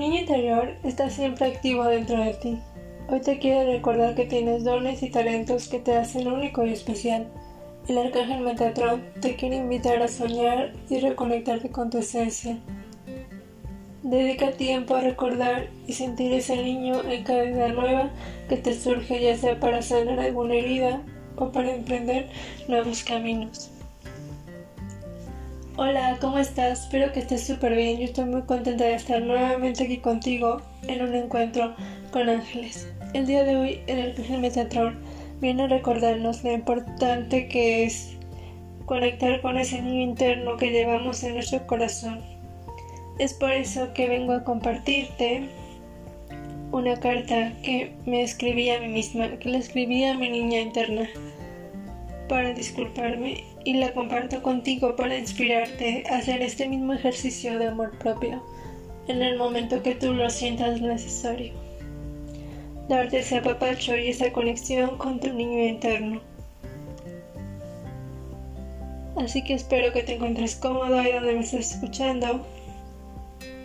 Niño interior está siempre activo dentro de ti. Hoy te quiero recordar que tienes dones y talentos que te hacen único y especial. El arcángel Metatron te quiere invitar a soñar y reconectarte con tu esencia. Dedica tiempo a recordar y sentir ese niño en cada vida nueva que te surge, ya sea para sanar alguna herida o para emprender nuevos caminos. Hola, ¿cómo estás? Espero que estés súper bien. Yo estoy muy contenta de estar nuevamente aquí contigo en un encuentro con ángeles. El día de hoy, el Arcángel Metatron viene a recordarnos lo importante que es conectar con ese niño interno que llevamos en nuestro corazón. Es por eso que vengo a compartirte una carta que me escribí a mí misma, que le escribí a mi niña interna para disculparme y la comparto contigo para inspirarte a hacer este mismo ejercicio de amor propio en el momento que tú lo sientas necesario. Darte ese apapacho y esa conexión con tu niño interno. Así que espero que te encuentres cómodo ahí donde me estás escuchando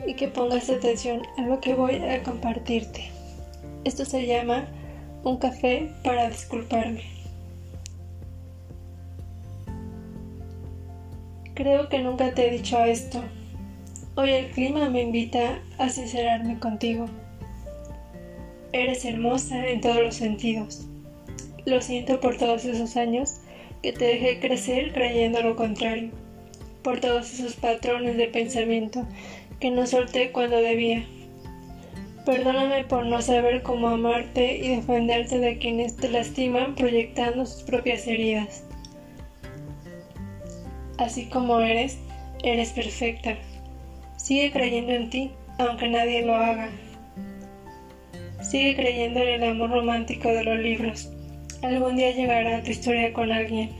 y que pongas atención a lo que voy a compartirte. Esto se llama un café para disculparme. Creo que nunca te he dicho esto. Hoy el clima me invita a sincerarme contigo. Eres hermosa en todos los sentidos. Lo siento por todos esos años que te dejé crecer creyendo lo contrario, por todos esos patrones de pensamiento que no solté cuando debía. Perdóname por no saber cómo amarte y defenderte de quienes te lastiman proyectando sus propias heridas. Así como eres, eres perfecta. Sigue creyendo en ti, aunque nadie lo haga. Sigue creyendo en el amor romántico de los libros. Algún día llegará tu historia con alguien.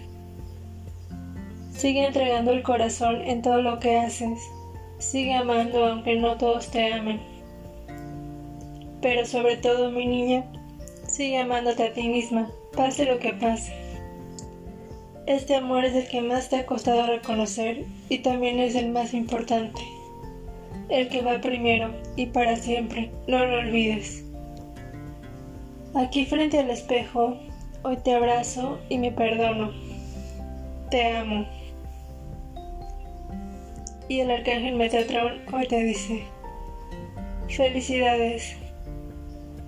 Sigue entregando el corazón en todo lo que haces. Sigue amando aunque no todos te amen. Pero sobre todo, mi niña, sigue amándote a ti misma, pase lo que pase. Este amor es el que más te ha costado reconocer y también es el más importante. El que va primero y para siempre, no lo olvides. Aquí frente al espejo, hoy te abrazo y me perdono. Te amo. Y el arcángel Metatron hoy te dice, felicidades.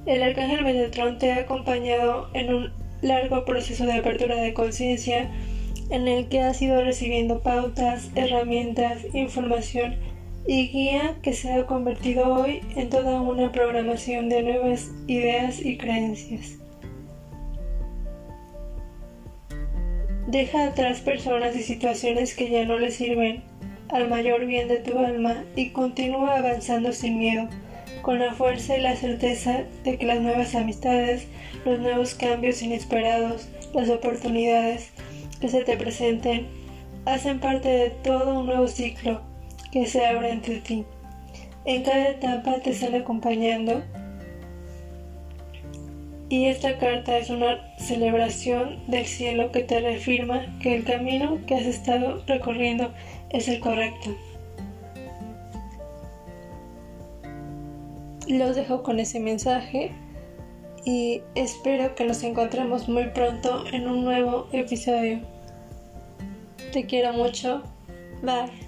El arcángel Metatron te ha acompañado en un largo proceso de apertura de conciencia en el que has ido recibiendo pautas, herramientas, información y guía que se ha convertido hoy en toda una programación de nuevas ideas y creencias. Deja atrás personas y situaciones que ya no le sirven al mayor bien de tu alma y continúa avanzando sin miedo, con la fuerza y la certeza de que las nuevas amistades, los nuevos cambios inesperados, las oportunidades, que se te presenten hacen parte de todo un nuevo ciclo que se abre entre ti. En cada etapa te están acompañando y esta carta es una celebración del cielo que te reafirma que el camino que has estado recorriendo es el correcto. Los dejo con ese mensaje y espero que nos encontremos muy pronto en un nuevo episodio. Te quiero mucho. Bye.